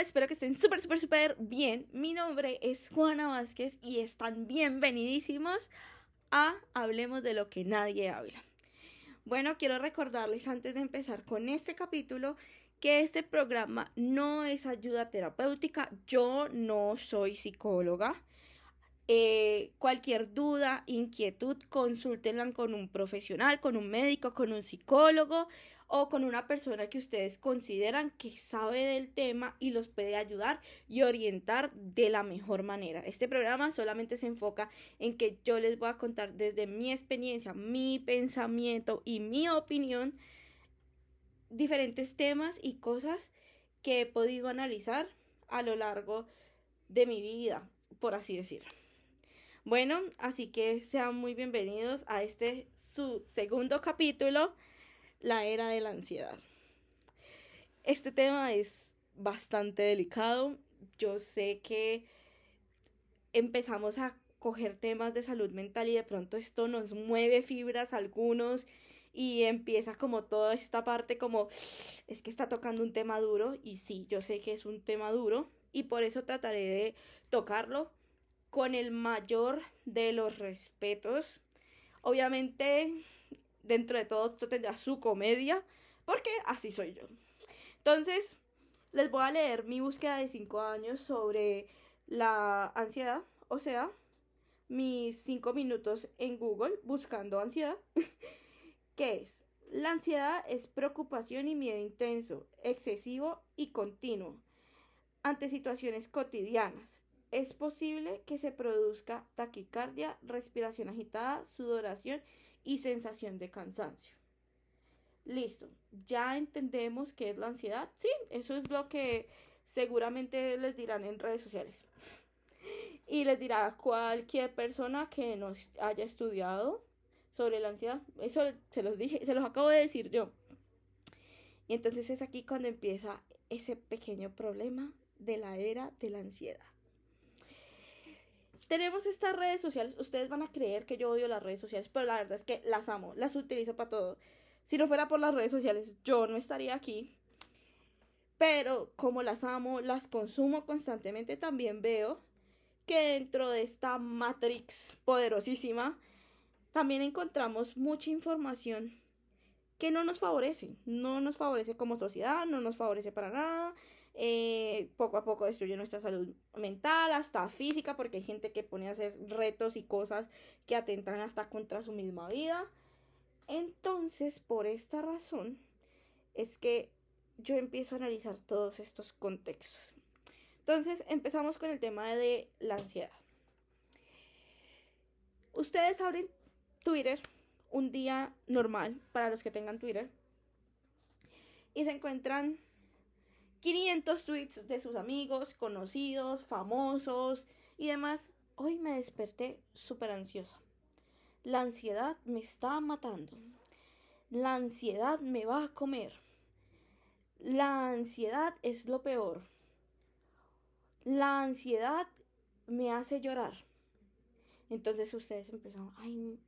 Espero que estén súper, súper, súper bien. Mi nombre es Juana Vázquez y están bienvenidísimos a Hablemos de lo que nadie habla. Bueno, quiero recordarles antes de empezar con este capítulo que este programa no es ayuda terapéutica. Yo no soy psicóloga. Eh, cualquier duda, inquietud, consúltenla con un profesional, con un médico, con un psicólogo o con una persona que ustedes consideran que sabe del tema y los puede ayudar y orientar de la mejor manera. Este programa solamente se enfoca en que yo les voy a contar desde mi experiencia, mi pensamiento y mi opinión diferentes temas y cosas que he podido analizar a lo largo de mi vida, por así decirlo. Bueno, así que sean muy bienvenidos a este su segundo capítulo, la era de la ansiedad. Este tema es bastante delicado. Yo sé que empezamos a coger temas de salud mental y de pronto esto nos mueve fibras a algunos y empieza como toda esta parte como es que está tocando un tema duro y sí, yo sé que es un tema duro y por eso trataré de tocarlo con el mayor de los respetos. Obviamente, dentro de todo esto tendrá su comedia, porque así soy yo. Entonces, les voy a leer mi búsqueda de 5 años sobre la ansiedad, o sea, mis 5 minutos en Google buscando ansiedad. ¿Qué es? La ansiedad es preocupación y miedo intenso, excesivo y continuo ante situaciones cotidianas es posible que se produzca taquicardia, respiración agitada, sudoración y sensación de cansancio. Listo, ya entendemos qué es la ansiedad. Sí, eso es lo que seguramente les dirán en redes sociales. Y les dirá cualquier persona que nos haya estudiado sobre la ansiedad. Eso se los dije, se los acabo de decir yo. Y entonces es aquí cuando empieza ese pequeño problema de la era de la ansiedad tenemos estas redes sociales. Ustedes van a creer que yo odio las redes sociales, pero la verdad es que las amo, las utilizo para todo. Si no fuera por las redes sociales, yo no estaría aquí. Pero como las amo, las consumo constantemente, también veo que dentro de esta Matrix poderosísima, también encontramos mucha información que no nos favorece. No nos favorece como sociedad, no nos favorece para nada. Eh, poco a poco destruye nuestra salud mental, hasta física, porque hay gente que pone a hacer retos y cosas que atentan hasta contra su misma vida. Entonces, por esta razón, es que yo empiezo a analizar todos estos contextos. Entonces, empezamos con el tema de la ansiedad. Ustedes abren Twitter un día normal para los que tengan Twitter y se encuentran 500 tweets de sus amigos, conocidos, famosos y demás. Hoy me desperté súper ansiosa. La ansiedad me está matando. La ansiedad me va a comer. La ansiedad es lo peor. La ansiedad me hace llorar. Entonces ustedes empezaron, ay,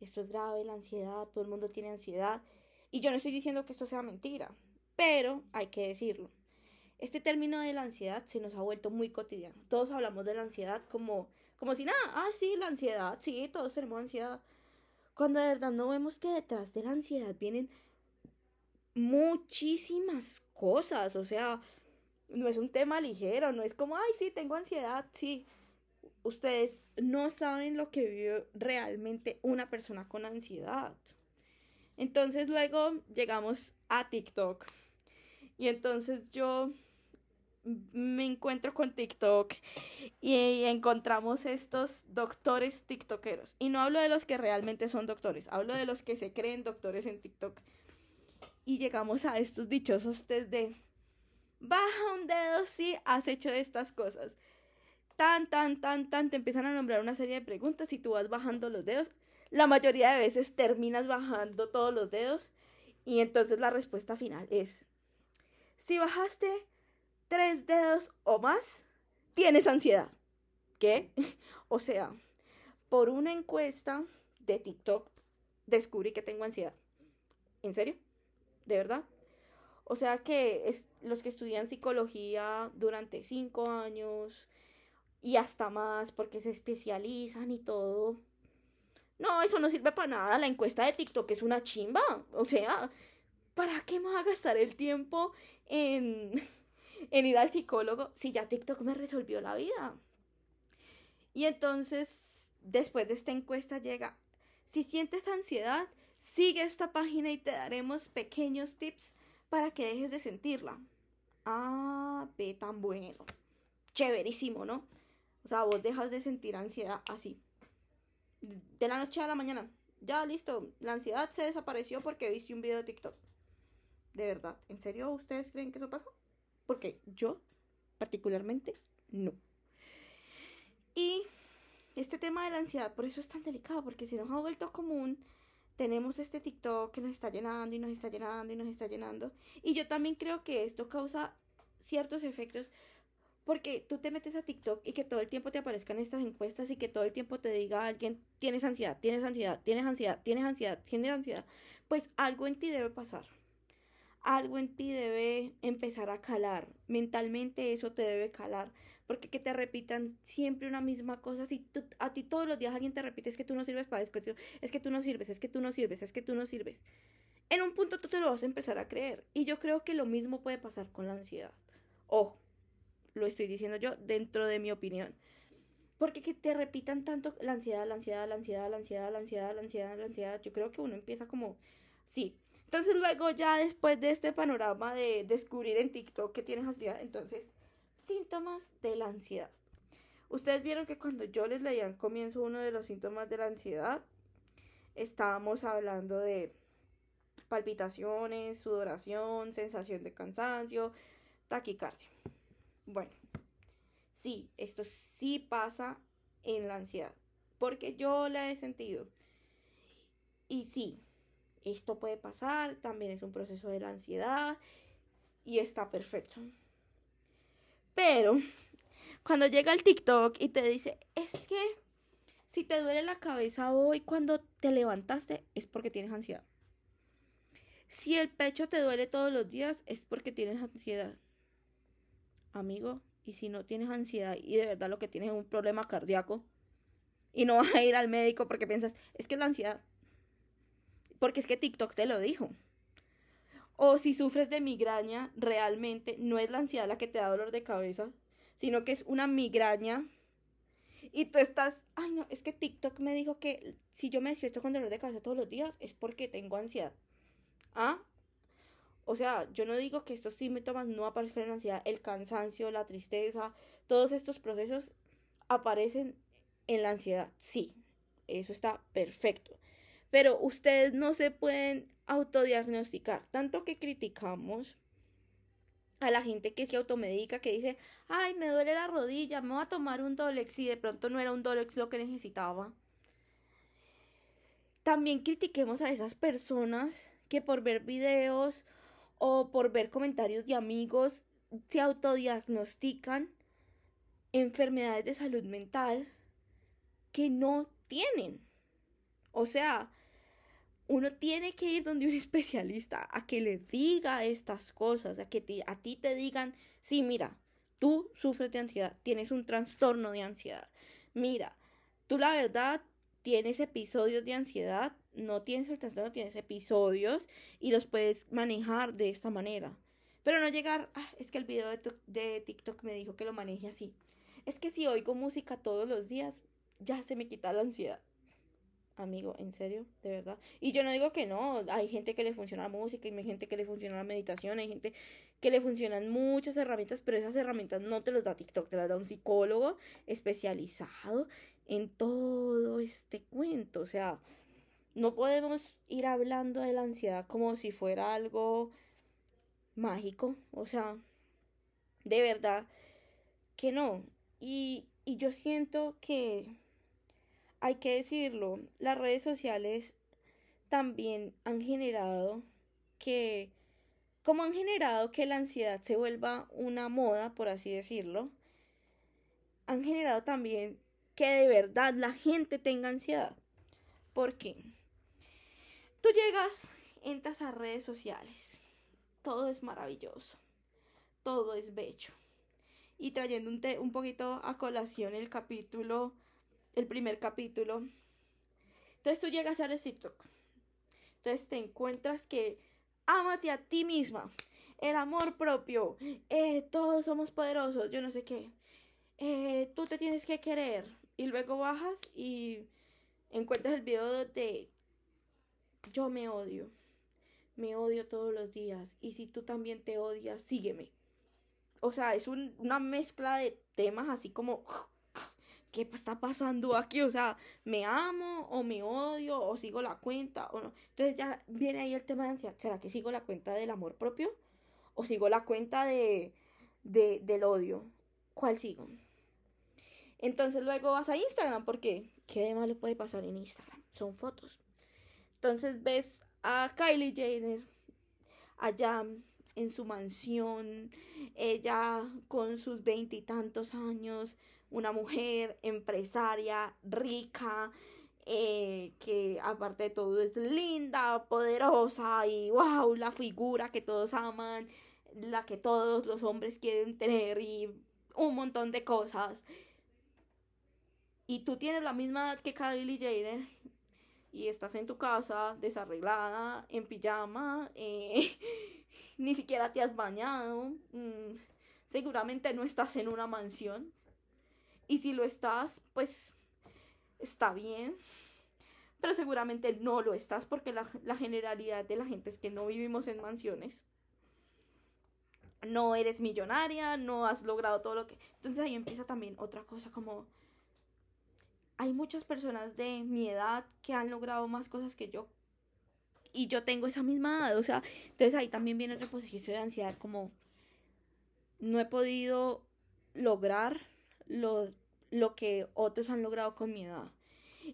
esto es grave, la ansiedad, todo el mundo tiene ansiedad. Y yo no estoy diciendo que esto sea mentira, pero hay que decirlo. Este término de la ansiedad se nos ha vuelto muy cotidiano. Todos hablamos de la ansiedad como, como si nada, ah, sí, la ansiedad, sí, todos tenemos ansiedad. Cuando de verdad no vemos que detrás de la ansiedad vienen muchísimas cosas. O sea, no es un tema ligero, no es como, ay, sí, tengo ansiedad, sí. Ustedes no saben lo que vive realmente una persona con ansiedad. Entonces luego llegamos a TikTok. Y entonces yo me encuentro con TikTok y encontramos estos doctores TikTokeros. Y no hablo de los que realmente son doctores, hablo de los que se creen doctores en TikTok. Y llegamos a estos dichosos test de baja un dedo si has hecho estas cosas. Tan, tan, tan, tan, te empiezan a nombrar una serie de preguntas y tú vas bajando los dedos. La mayoría de veces terminas bajando todos los dedos y entonces la respuesta final es, si bajaste tres dedos o más, tienes ansiedad. ¿Qué? o sea, por una encuesta de TikTok descubrí que tengo ansiedad. ¿En serio? ¿De verdad? O sea que es, los que estudian psicología durante cinco años y hasta más porque se especializan y todo. No, eso no sirve para nada. La encuesta de TikTok es una chimba. O sea, ¿para qué me va a gastar el tiempo en, en ir al psicólogo si ya TikTok me resolvió la vida? Y entonces, después de esta encuesta llega, si sientes ansiedad, sigue esta página y te daremos pequeños tips para que dejes de sentirla. Ah, ve tan bueno. Chéverísimo, ¿no? O sea, vos dejas de sentir ansiedad así. De la noche a la mañana. Ya, listo. La ansiedad se desapareció porque viste un video de TikTok. De verdad. ¿En serio ustedes creen que eso pasó? Porque yo, particularmente, no. Y este tema de la ansiedad, por eso es tan delicado, porque si nos ha vuelto común, tenemos este TikTok que nos está llenando y nos está llenando y nos está llenando. Y yo también creo que esto causa ciertos efectos porque tú te metes a TikTok y que todo el tiempo te aparezcan estas encuestas y que todo el tiempo te diga alguien, tienes ansiedad, tienes ansiedad, tienes ansiedad, tienes ansiedad, tienes ansiedad. Pues algo en ti debe pasar. Algo en ti debe empezar a calar. Mentalmente eso te debe calar. Porque que te repitan siempre una misma cosa. Si a ti todos los días alguien te repite es que tú no sirves para esto, es que tú no sirves, es que tú no sirves, es que tú no sirves. En un punto tú te lo vas a empezar a creer. Y yo creo que lo mismo puede pasar con la ansiedad. Ojo, lo estoy diciendo yo dentro de mi opinión. Porque que te repitan tanto la ansiedad, la ansiedad, la ansiedad, la ansiedad, la ansiedad, la ansiedad, la ansiedad. Yo creo que uno empieza como, sí. Entonces luego ya después de este panorama de descubrir en TikTok que tienes ansiedad, entonces síntomas de la ansiedad. Ustedes vieron que cuando yo les leía al comienzo uno de los síntomas de la ansiedad, estábamos hablando de palpitaciones, sudoración, sensación de cansancio, taquicardia. Bueno, sí, esto sí pasa en la ansiedad, porque yo la he sentido. Y sí, esto puede pasar, también es un proceso de la ansiedad y está perfecto. Pero cuando llega el TikTok y te dice, es que si te duele la cabeza hoy cuando te levantaste, es porque tienes ansiedad. Si el pecho te duele todos los días, es porque tienes ansiedad. Amigo, y si no tienes ansiedad y de verdad lo que tienes es un problema cardíaco y no vas a ir al médico porque piensas, es que es la ansiedad. Porque es que TikTok te lo dijo. O si sufres de migraña, realmente no es la ansiedad la que te da dolor de cabeza, sino que es una migraña. Y tú estás, ay no, es que TikTok me dijo que si yo me despierto con dolor de cabeza todos los días es porque tengo ansiedad. ¿Ah? O sea, yo no digo que estos síntomas no aparezcan en la ansiedad, el cansancio, la tristeza, todos estos procesos aparecen en la ansiedad. Sí, eso está perfecto. Pero ustedes no se pueden autodiagnosticar. Tanto que criticamos a la gente que se automedica, que dice, ay, me duele la rodilla, me voy a tomar un Dolex y de pronto no era un Dolex lo que necesitaba. También critiquemos a esas personas que por ver videos o por ver comentarios de amigos se autodiagnostican enfermedades de salud mental que no tienen. O sea, uno tiene que ir donde un especialista a que le diga estas cosas, a que a ti te digan, sí, mira, tú sufres de ansiedad, tienes un trastorno de ansiedad. Mira, tú la verdad tienes episodios de ansiedad, no tienes el trastorno, tienes episodios y los puedes manejar de esta manera. Pero no llegar, ah, es que el video de, de TikTok me dijo que lo maneje así. Es que si oigo música todos los días, ya se me quita la ansiedad. Amigo, ¿en serio? ¿De verdad? Y yo no digo que no, hay gente que le funciona la música, hay gente que le funciona la meditación, hay gente que le funcionan muchas herramientas, pero esas herramientas no te las da TikTok, te las da un psicólogo especializado en todo este cuento. O sea, no podemos ir hablando de la ansiedad como si fuera algo mágico. O sea, de verdad que no. Y, y yo siento que hay que decirlo, las redes sociales también han generado que, como han generado que la ansiedad se vuelva una moda, por así decirlo, han generado también que de verdad la gente tenga ansiedad. ¿Por qué? Tú llegas, entras a redes sociales, todo es maravilloso, todo es bello. Y trayendo un, un poquito a colación el capítulo, el primer capítulo. Entonces tú llegas a TikTok. Entonces te encuentras que ámate a ti misma. El amor propio. Eh, todos somos poderosos. Yo no sé qué. Eh, tú te tienes que querer. Y luego bajas y encuentras el video de yo me odio. Me odio todos los días. Y si tú también te odias, sígueme. O sea, es una mezcla de temas así como... ¿Qué está pasando aquí? O sea, ¿me amo o me odio o sigo la cuenta o no? Entonces ya viene ahí el tema de ansiedad. ¿Será que sigo la cuenta del amor propio? ¿O sigo la cuenta de, de del odio? ¿Cuál sigo? Entonces luego vas a Instagram porque ¿qué de malo puede pasar en Instagram? Son fotos. Entonces ves a Kylie Jenner allá en su mansión, ella con sus veintitantos años, una mujer empresaria, rica, eh, que aparte de todo es linda, poderosa y wow, la figura que todos aman, la que todos los hombres quieren tener y un montón de cosas. Y tú tienes la misma edad que Kylie Jenner y estás en tu casa desarreglada, en pijama, eh, ni siquiera te has bañado, mm, seguramente no estás en una mansión. Y si lo estás, pues está bien. Pero seguramente no lo estás porque la, la generalidad de la gente es que no vivimos en mansiones. No eres millonaria, no has logrado todo lo que... Entonces ahí empieza también otra cosa como hay muchas personas de mi edad que han logrado más cosas que yo. Y yo tengo esa misma edad. O sea, entonces ahí también viene el reposición de ansiedad como no he podido lograr lo, lo que otros han logrado con mi edad.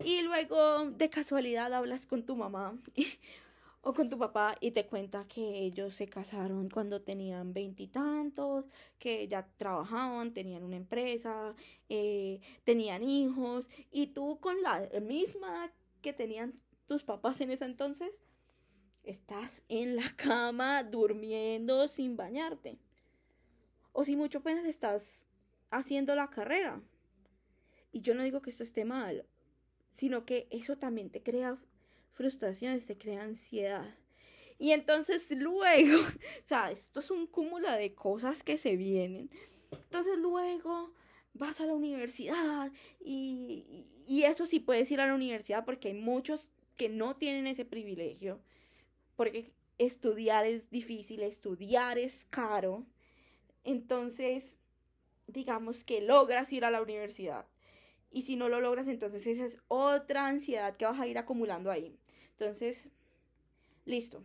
Y luego de casualidad hablas con tu mamá o con tu papá y te cuenta que ellos se casaron cuando tenían veintitantos, que ya trabajaban, tenían una empresa, eh, tenían hijos, y tú con la misma que tenían tus papás en ese entonces, estás en la cama durmiendo sin bañarte. O si mucho apenas estás haciendo la carrera. Y yo no digo que esto esté mal, sino que eso también te crea frustraciones, te crea ansiedad. Y entonces luego, o sea, esto es un cúmulo de cosas que se vienen. Entonces luego vas a la universidad y, y eso sí puedes ir a la universidad porque hay muchos que no tienen ese privilegio. Porque estudiar es difícil, estudiar es caro. Entonces, digamos que logras ir a la universidad. Y si no lo logras, entonces esa es otra ansiedad que vas a ir acumulando ahí. Entonces, listo.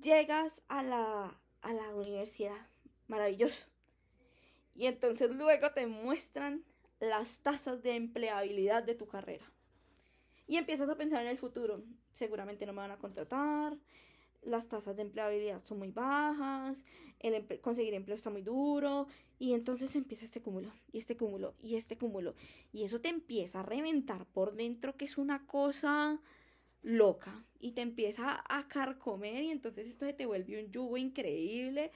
Llegas a la, a la universidad. Maravilloso. Y entonces luego te muestran las tasas de empleabilidad de tu carrera. Y empiezas a pensar en el futuro. Seguramente no me van a contratar. Las tasas de empleabilidad son muy bajas. El conseguir empleo está muy duro. Y entonces empieza este cúmulo, y este cúmulo, y este cúmulo. Y eso te empieza a reventar por dentro, que es una cosa loca. Y te empieza a carcomer, y entonces esto se te vuelve un yugo increíble.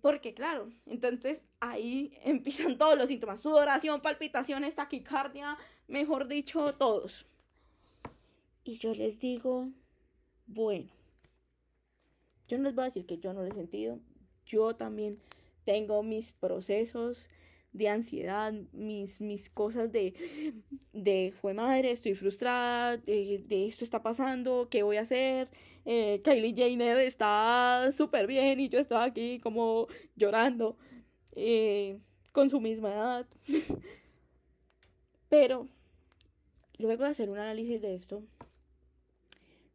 Porque claro, entonces ahí empiezan todos los síntomas. Sudoración, palpitaciones, taquicardia, mejor dicho, todos. Y yo les digo, bueno, yo no les voy a decir que yo no lo he sentido. Yo también tengo mis procesos de ansiedad, mis, mis cosas de, de, fue madre, estoy frustrada, de, esto está pasando, ¿qué voy a hacer? Eh, Kylie Jenner está súper bien y yo estoy aquí como llorando eh, con su misma edad. Pero luego de hacer un análisis de esto,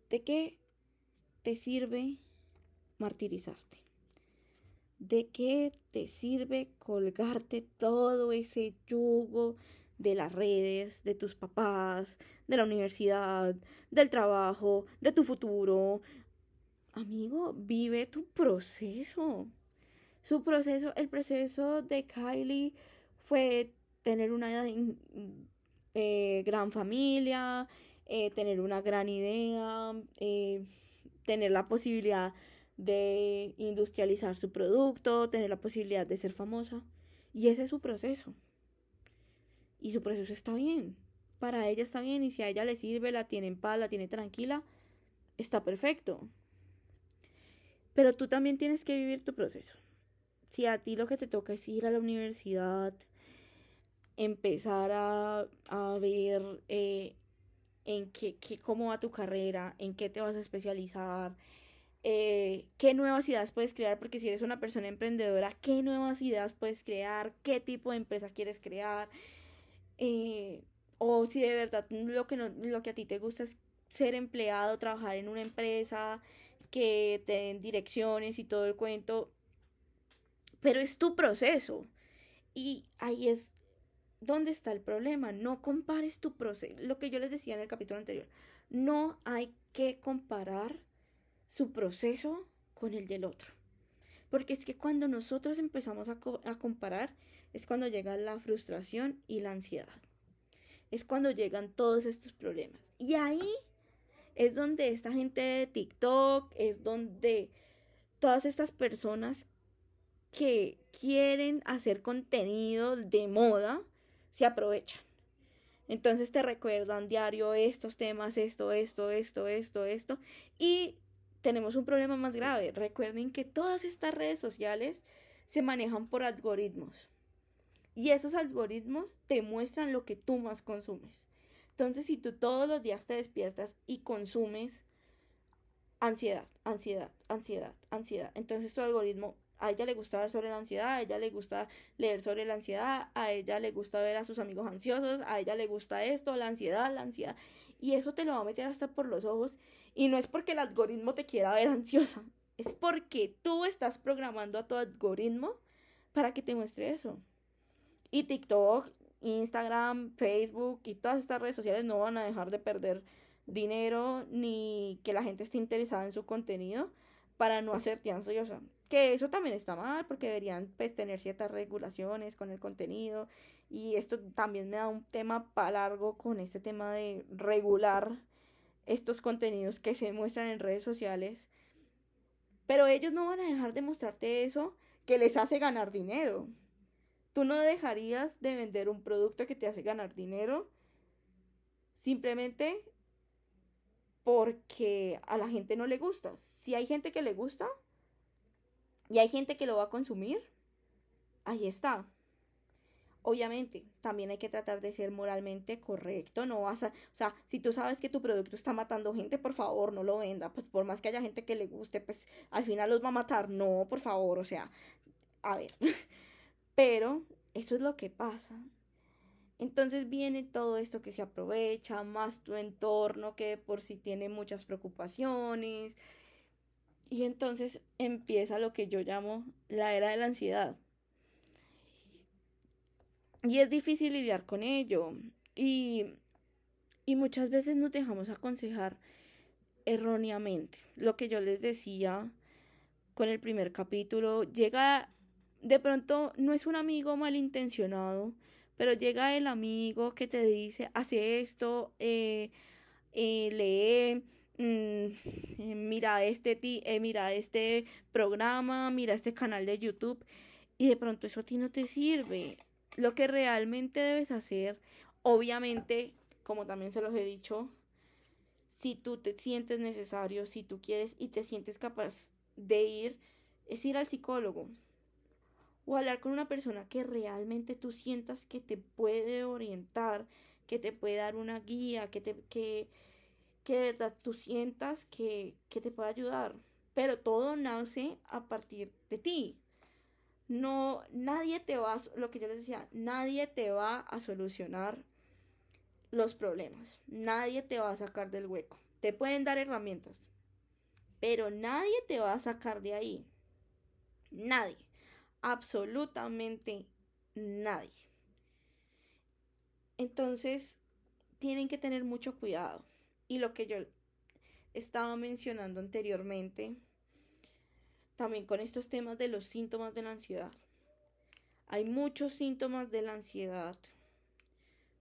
¿de qué te sirve martirizarte? ¿De qué te sirve colgarte todo ese yugo de las redes, de tus papás, de la universidad, del trabajo, de tu futuro? Amigo, vive tu proceso. Su proceso, el proceso de Kylie fue tener una eh, gran familia, eh, tener una gran idea, eh, tener la posibilidad de industrializar su producto, tener la posibilidad de ser famosa. Y ese es su proceso. Y su proceso está bien. Para ella está bien y si a ella le sirve, la tiene en paz, la tiene tranquila, está perfecto. Pero tú también tienes que vivir tu proceso. Si a ti lo que te toca es ir a la universidad, empezar a, a ver eh, en qué, qué, cómo va tu carrera, en qué te vas a especializar, eh, qué nuevas ideas puedes crear, porque si eres una persona emprendedora, qué nuevas ideas puedes crear, qué tipo de empresa quieres crear, eh, o si de verdad lo que, no, lo que a ti te gusta es ser empleado, trabajar en una empresa, que te den direcciones y todo el cuento, pero es tu proceso. Y ahí es donde está el problema. No compares tu proceso. Lo que yo les decía en el capítulo anterior. No hay que comparar su proceso con el del otro. Porque es que cuando nosotros empezamos a, comparar, es cuando llega la frustración y la ansiedad. Es cuando llegan todos estos problemas. Y ahí es donde esta gente de TikTok, es donde todas estas personas que quieren hacer contenido de moda se aprovechan. Entonces te recuerdan diario estos temas, esto, esto, esto, esto, esto. Y tenemos un problema más grave. Recuerden que todas estas redes sociales se manejan por algoritmos. Y esos algoritmos te muestran lo que tú más consumes. Entonces, si tú todos los días te despiertas y consumes ansiedad, ansiedad, ansiedad, ansiedad, entonces tu algoritmo a ella le gusta ver sobre la ansiedad, a ella le gusta leer sobre la ansiedad, a ella le gusta ver a sus amigos ansiosos, a ella le gusta esto, la ansiedad, la ansiedad. Y eso te lo va a meter hasta por los ojos. Y no es porque el algoritmo te quiera ver ansiosa, es porque tú estás programando a tu algoritmo para que te muestre eso. Y TikTok Instagram, Facebook y todas estas redes sociales no van a dejar de perder dinero ni que la gente esté interesada en su contenido para no hacerte ansiosa. Que eso también está mal porque deberían pues, tener ciertas regulaciones con el contenido y esto también me da un tema para largo con este tema de regular estos contenidos que se muestran en redes sociales. Pero ellos no van a dejar de mostrarte eso que les hace ganar dinero. Tú no dejarías de vender un producto que te hace ganar dinero simplemente porque a la gente no le gusta. Si hay gente que le gusta y hay gente que lo va a consumir, ahí está. Obviamente, también hay que tratar de ser moralmente correcto, no vas a, o sea, si tú sabes que tu producto está matando gente, por favor, no lo venda, pues por más que haya gente que le guste, pues al final los va a matar, no, por favor, o sea, a ver, Pero eso es lo que pasa. Entonces viene todo esto que se aprovecha, más tu entorno que por sí tiene muchas preocupaciones. Y entonces empieza lo que yo llamo la era de la ansiedad. Y es difícil lidiar con ello. Y, y muchas veces nos dejamos aconsejar erróneamente. Lo que yo les decía con el primer capítulo, llega de pronto no es un amigo malintencionado, pero llega el amigo que te dice, hace esto, eh, eh, lee, mm, eh, mira, este mira este programa, mira este canal de YouTube, y de pronto eso a ti no te sirve. Lo que realmente debes hacer, obviamente, como también se los he dicho, si tú te sientes necesario, si tú quieres y te sientes capaz de ir, es ir al psicólogo o hablar con una persona que realmente tú sientas que te puede orientar, que te puede dar una guía, que te que, que de verdad tú sientas que, que te puede ayudar. Pero todo nace a partir de ti. No, nadie te va, a, lo que yo les decía, nadie te va a solucionar los problemas. Nadie te va a sacar del hueco. Te pueden dar herramientas, pero nadie te va a sacar de ahí. Nadie absolutamente nadie. Entonces, tienen que tener mucho cuidado. Y lo que yo estaba mencionando anteriormente, también con estos temas de los síntomas de la ansiedad. Hay muchos síntomas de la ansiedad,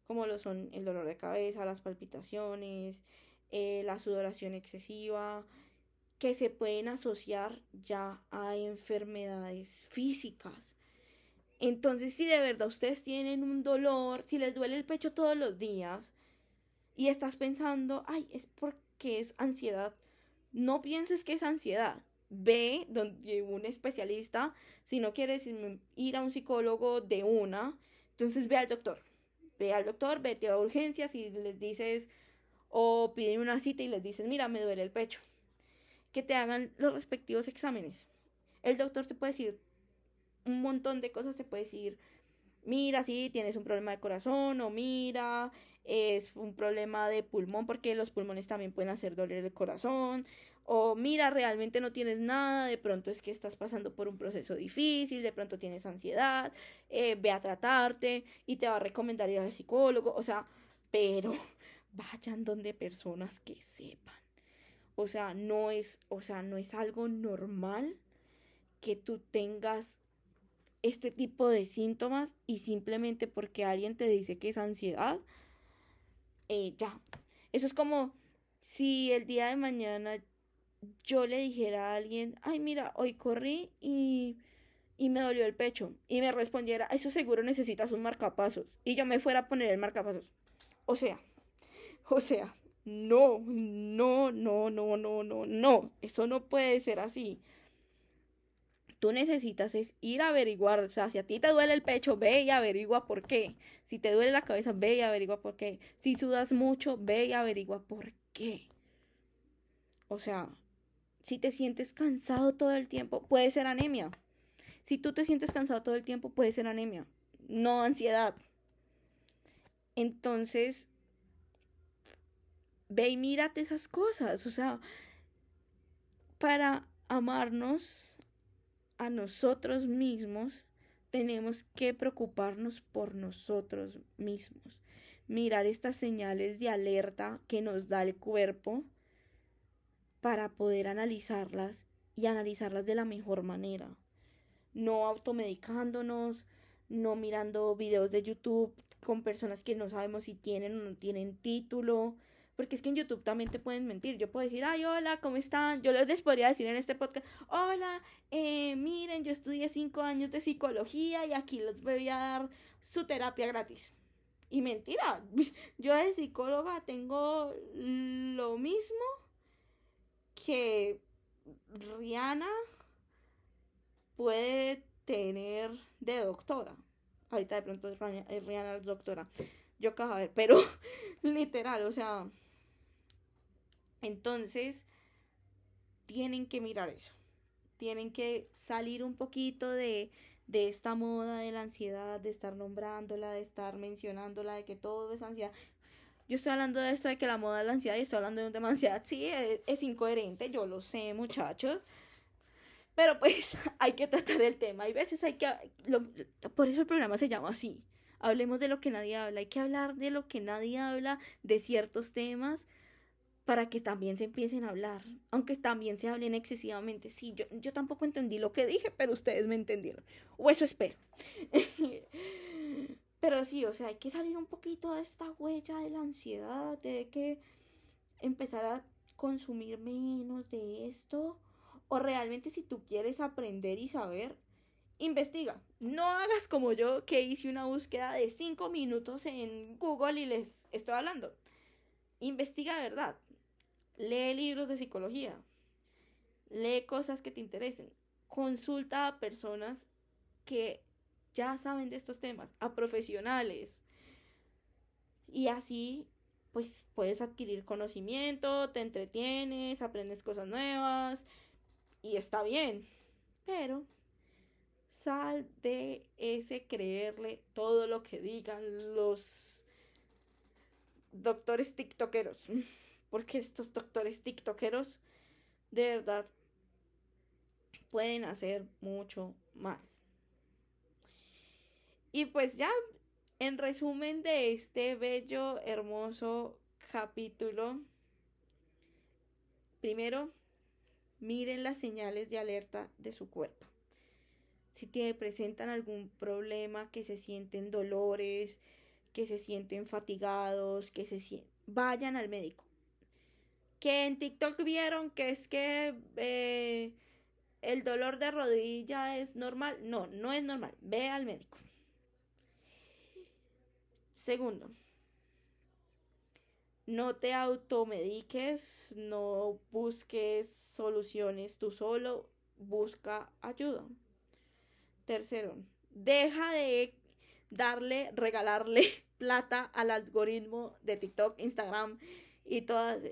como lo son el dolor de cabeza, las palpitaciones, eh, la sudoración excesiva, que se pueden asociar ya a enfermedades físicas. Entonces, si de verdad ustedes tienen un dolor, si les duele el pecho todos los días y estás pensando, ay, es porque es ansiedad, no pienses que es ansiedad. Ve donde un especialista, si no quieres ir a un psicólogo de una, entonces ve al doctor. Ve al doctor, vete a urgencias y les dices, o piden una cita y les dices, mira, me duele el pecho que te hagan los respectivos exámenes. El doctor te puede decir un montón de cosas, te puede decir, mira, si tienes un problema de corazón o mira, es un problema de pulmón porque los pulmones también pueden hacer doler el corazón o mira, realmente no tienes nada, de pronto es que estás pasando por un proceso difícil, de pronto tienes ansiedad, eh, ve a tratarte y te va a recomendar ir al psicólogo, o sea, pero vayan donde personas que sepan. O sea, no es, o sea, no es algo normal que tú tengas este tipo de síntomas y simplemente porque alguien te dice que es ansiedad, eh, ya. Eso es como si el día de mañana yo le dijera a alguien, ay, mira, hoy corrí y, y me dolió el pecho. Y me respondiera, eso seguro necesitas un marcapasos. Y yo me fuera a poner el marcapasos. O sea, o sea, no, no, no, no, no, no, no. Eso no puede ser así. Tú necesitas es ir a averiguar, o sea, si a ti te duele el pecho, ve y averigua por qué. Si te duele la cabeza, ve y averigua por qué. Si sudas mucho, ve y averigua por qué. O sea, si te sientes cansado todo el tiempo, puede ser anemia. Si tú te sientes cansado todo el tiempo, puede ser anemia, no ansiedad. Entonces, ve y mírate esas cosas. O sea, para amarnos a nosotros mismos, tenemos que preocuparnos por nosotros mismos. Mirar estas señales de alerta que nos da el cuerpo para poder analizarlas y analizarlas de la mejor manera. No automedicándonos, no mirando videos de YouTube con personas que no sabemos si tienen o no tienen título, porque es que en YouTube también te pueden mentir. Yo puedo decir, ay, hola, ¿cómo están? Yo les podría decir en este podcast, hola, eh, miren, yo estudié cinco años de psicología y aquí les voy a dar su terapia gratis. Y mentira, yo de psicóloga tengo lo mismo que Rihanna puede tener de doctora. Ahorita de pronto es Rihanna doctora. Yo de ver, pero literal, o sea, entonces, tienen que mirar eso. Tienen que salir un poquito de, de esta moda de la ansiedad, de estar nombrándola, de estar mencionándola, de que todo es ansiedad. Yo estoy hablando de esto de que la moda es la ansiedad y estoy hablando de un tema de ansiedad. Sí, es, incoherente, yo lo sé, muchachos. Pero pues hay que tratar el tema. Hay veces hay que... por eso el programa se llama así. Hablemos de lo que nadie habla. Hay que hablar de lo que nadie habla, de ciertos temas para que también se empiecen a hablar, aunque también se hablen excesivamente. Sí, yo, yo tampoco entendí lo que dije, pero ustedes me entendieron. O eso espero. pero sí, o sea, hay que salir un poquito de esta huella de la ansiedad, de que empezar a consumir menos de esto. O realmente si tú quieres aprender y saber, investiga. No hagas como yo que hice una búsqueda de 5 minutos en Google y les estoy hablando. Investiga de verdad. Lee libros de psicología. Lee cosas que te interesen. Consulta a personas que ya saben de estos temas, a profesionales. Y así, pues puedes adquirir conocimiento, te entretienes, aprendes cosas nuevas y está bien. Pero sal de ese creerle todo lo que digan los doctores tiktokeros porque estos doctores tiktokeros de verdad pueden hacer mucho mal. Y pues ya, en resumen de este bello, hermoso capítulo, primero, miren las señales de alerta de su cuerpo. Si tiene, presentan algún problema, que se sienten dolores, que se sienten fatigados, que se sienten, vayan al médico que en TikTok vieron que es que eh, el dolor de rodilla es normal. No, no es normal. Ve al médico. Segundo, no te automediques, no busques soluciones tú solo, busca ayuda. Tercero, deja de darle, regalarle plata al algoritmo de TikTok, Instagram y todas.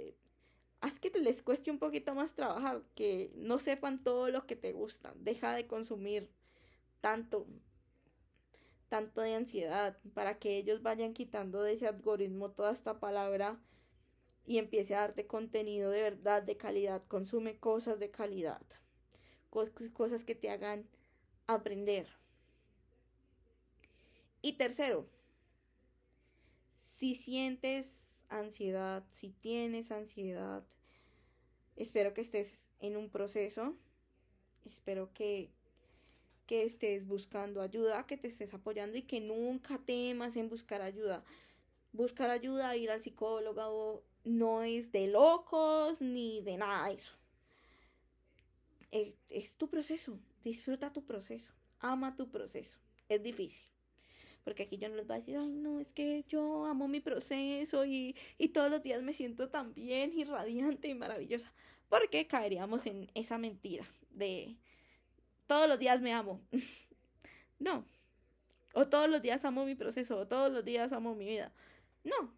Haz que les cueste un poquito más trabajar, que no sepan todo lo que te gusta. Deja de consumir tanto, tanto de ansiedad, para que ellos vayan quitando de ese algoritmo toda esta palabra y empiece a darte contenido de verdad, de calidad. Consume cosas de calidad, cosas que te hagan aprender. Y tercero, si sientes ansiedad, si tienes ansiedad, espero que estés en un proceso, espero que, que estés buscando ayuda, que te estés apoyando y que nunca temas en buscar ayuda. Buscar ayuda, ir al psicólogo, no es de locos ni de nada de eso. Es, tu proceso, disfruta tu proceso, ama tu proceso. Es difícil porque aquí yo no les voy a decir, ay, no, es que yo amo mi proceso y, y todos los días me siento tan bien y radiante y maravillosa, porque caeríamos en esa mentira de todos los días me amo. no. O todos los días amo mi proceso, o todos los días amo mi vida. No.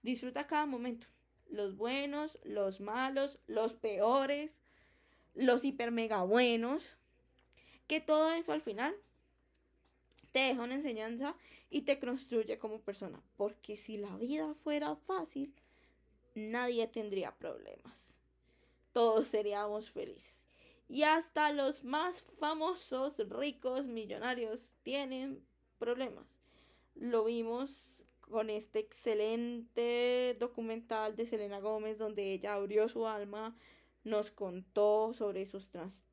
Disfruta cada momento. Los buenos, los malos, los peores, los hiper mega buenos. Que todo eso al final te deja una enseñanza y te construye como persona. Porque si la vida fuera fácil, nadie tendría problemas. Todos seríamos felices. Y hasta los más famosos, ricos, millonarios tienen problemas. Lo vimos con este excelente documental de Selena Gómez donde ella abrió su alma, nos contó sobre sus trastornos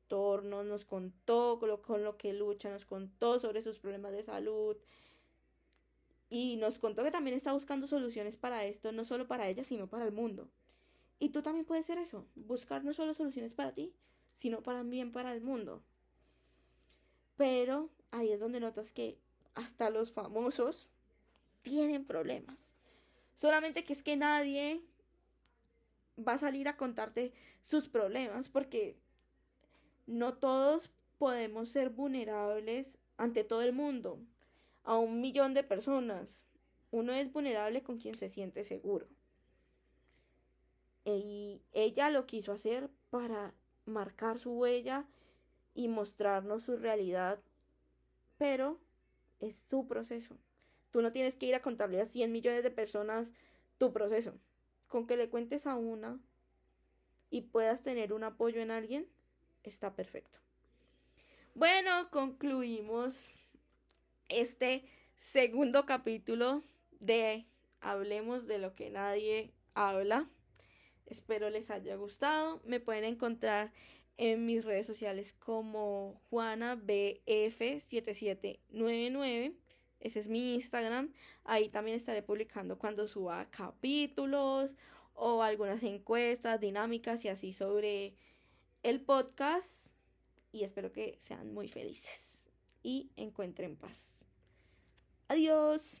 nos contó con lo, con lo que lucha, nos contó sobre sus problemas de salud y nos contó que también está buscando soluciones para esto, no solo para ella, sino para el mundo. Y tú también puedes ser eso, buscar no solo soluciones para ti, sino también para el mundo. Pero ahí es donde notas que hasta los famosos tienen problemas. Solamente que es que nadie va a salir a contarte sus problemas porque no todos podemos ser vulnerables ante todo el mundo, a un millón de personas. Uno es vulnerable con quien se siente seguro. Y ella lo quiso hacer para marcar su huella y mostrarnos su realidad, pero es su proceso. Tú no tienes que ir a contarle a 100 millones de personas tu proceso. Con que le cuentes a una y puedas tener un apoyo en alguien, está perfecto. Bueno, concluimos este segundo capítulo de Hablemos de lo que nadie habla. Espero les haya gustado. Me pueden encontrar en mis redes sociales como JuanaBF7799. Ese es mi Instagram. Ahí también estaré publicando cuando suba capítulos o algunas encuestas, dinámicas y así sobre el podcast y espero que sean muy felices y encuentren paz. Adiós.